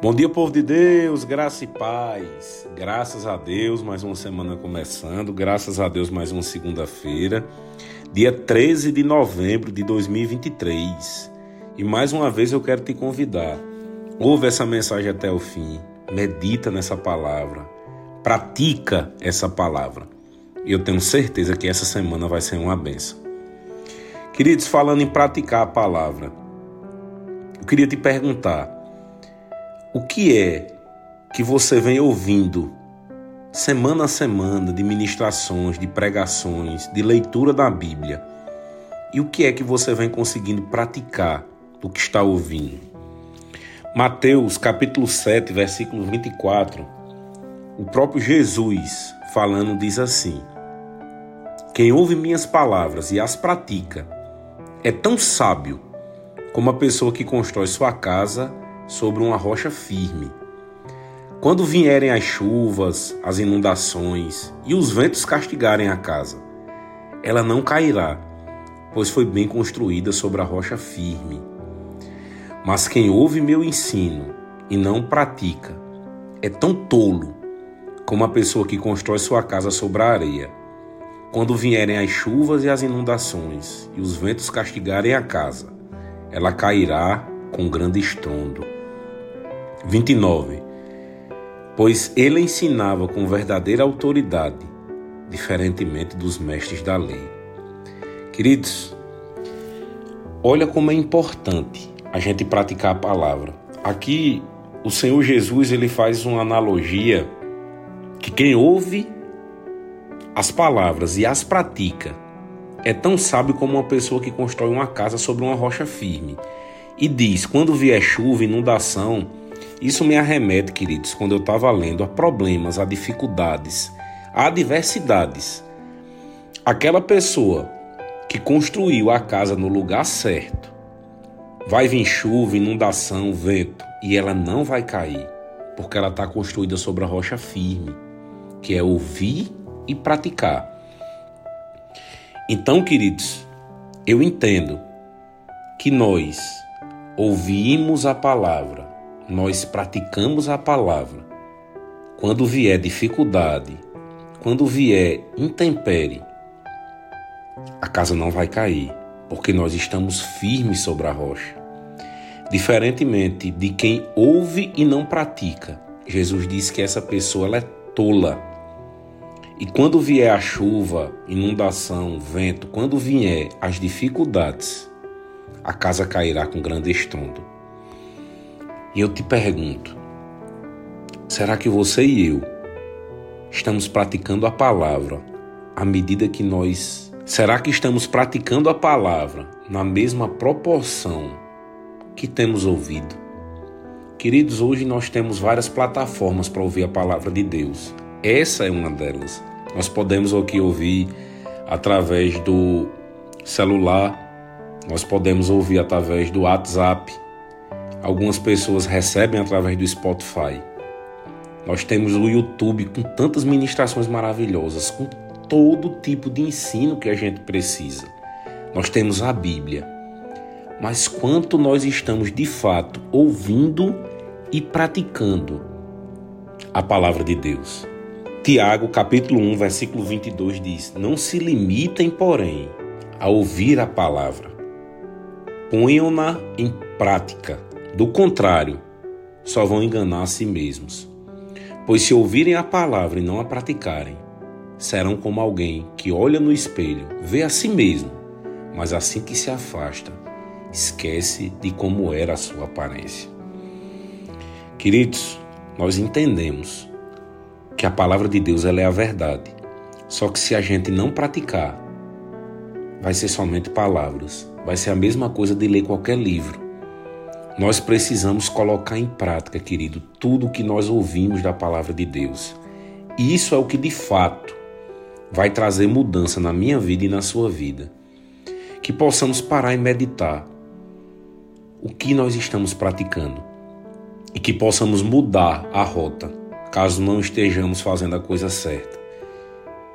Bom dia, povo de Deus, graça e paz. Graças a Deus, mais uma semana começando. Graças a Deus, mais uma segunda-feira, dia 13 de novembro de 2023. E mais uma vez eu quero te convidar. Ouve essa mensagem até o fim, medita nessa palavra, pratica essa palavra. E eu tenho certeza que essa semana vai ser uma benção. Queridos, falando em praticar a palavra, eu queria te perguntar o que é que você vem ouvindo semana a semana de ministrações, de pregações, de leitura da Bíblia? E o que é que você vem conseguindo praticar do que está ouvindo? Mateus capítulo 7, versículo 24. O próprio Jesus falando diz assim: Quem ouve minhas palavras e as pratica é tão sábio como a pessoa que constrói sua casa sobre uma rocha firme. Quando vierem as chuvas, as inundações e os ventos castigarem a casa, ela não cairá, pois foi bem construída sobre a rocha firme. Mas quem ouve meu ensino e não pratica é tão tolo como a pessoa que constrói sua casa sobre a areia. Quando vierem as chuvas e as inundações e os ventos castigarem a casa, ela cairá com grande estrondo. 29. Pois ele ensinava com verdadeira autoridade, diferentemente dos mestres da lei. Queridos, olha como é importante a gente praticar a palavra. Aqui o Senhor Jesus ele faz uma analogia que quem ouve as palavras e as pratica é tão sábio como uma pessoa que constrói uma casa sobre uma rocha firme. E diz: quando vier chuva, inundação, isso me arremete, queridos, quando eu estava lendo, a problemas, a dificuldades, a adversidades. Aquela pessoa que construiu a casa no lugar certo, vai vir chuva, inundação, vento, e ela não vai cair, porque ela está construída sobre a rocha firme, que é ouvir e praticar. Então, queridos, eu entendo que nós ouvimos a palavra, nós praticamos a palavra. Quando vier dificuldade, quando vier intempérie, a casa não vai cair, porque nós estamos firmes sobre a rocha. Diferentemente de quem ouve e não pratica, Jesus disse que essa pessoa é tola. E quando vier a chuva, inundação, vento, quando vier as dificuldades, a casa cairá com grande estrondo. E eu te pergunto: será que você e eu estamos praticando a palavra à medida que nós. Será que estamos praticando a palavra na mesma proporção que temos ouvido? Queridos, hoje nós temos várias plataformas para ouvir a palavra de Deus. Essa é uma delas. Nós podemos aqui ouvir através do celular, nós podemos ouvir através do WhatsApp, algumas pessoas recebem através do Spotify. Nós temos o YouTube com tantas ministrações maravilhosas, com todo tipo de ensino que a gente precisa. Nós temos a Bíblia. Mas quanto nós estamos de fato ouvindo e praticando a palavra de Deus? Tiago, capítulo 1, versículo 22 diz: Não se limitem, porém, a ouvir a palavra. Ponham-na em prática. Do contrário, só vão enganar a si mesmos. Pois se ouvirem a palavra e não a praticarem, serão como alguém que olha no espelho, vê a si mesmo, mas assim que se afasta, esquece de como era a sua aparência. Queridos, nós entendemos que a palavra de Deus ela é a verdade. Só que se a gente não praticar, vai ser somente palavras. Vai ser a mesma coisa de ler qualquer livro. Nós precisamos colocar em prática, querido, tudo o que nós ouvimos da palavra de Deus. E isso é o que de fato vai trazer mudança na minha vida e na sua vida. Que possamos parar e meditar o que nós estamos praticando e que possamos mudar a rota caso não estejamos fazendo a coisa certa.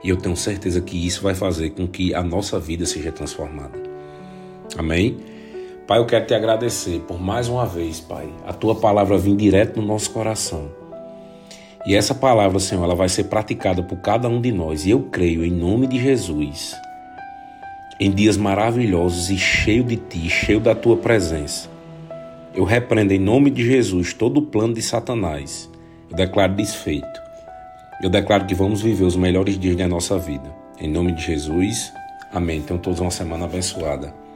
E eu tenho certeza que isso vai fazer com que a nossa vida seja transformada. Amém? Pai, eu quero te agradecer por mais uma vez, Pai, a tua palavra vir direto no nosso coração. E essa palavra, Senhor, ela vai ser praticada por cada um de nós. E eu creio, em nome de Jesus, em dias maravilhosos e cheio de Ti, cheio da Tua presença. Eu repreendo em nome de Jesus todo o plano de Satanás. Eu declaro desfeito. Eu declaro que vamos viver os melhores dias da nossa vida. Em nome de Jesus, amém. Tenham todos uma semana abençoada.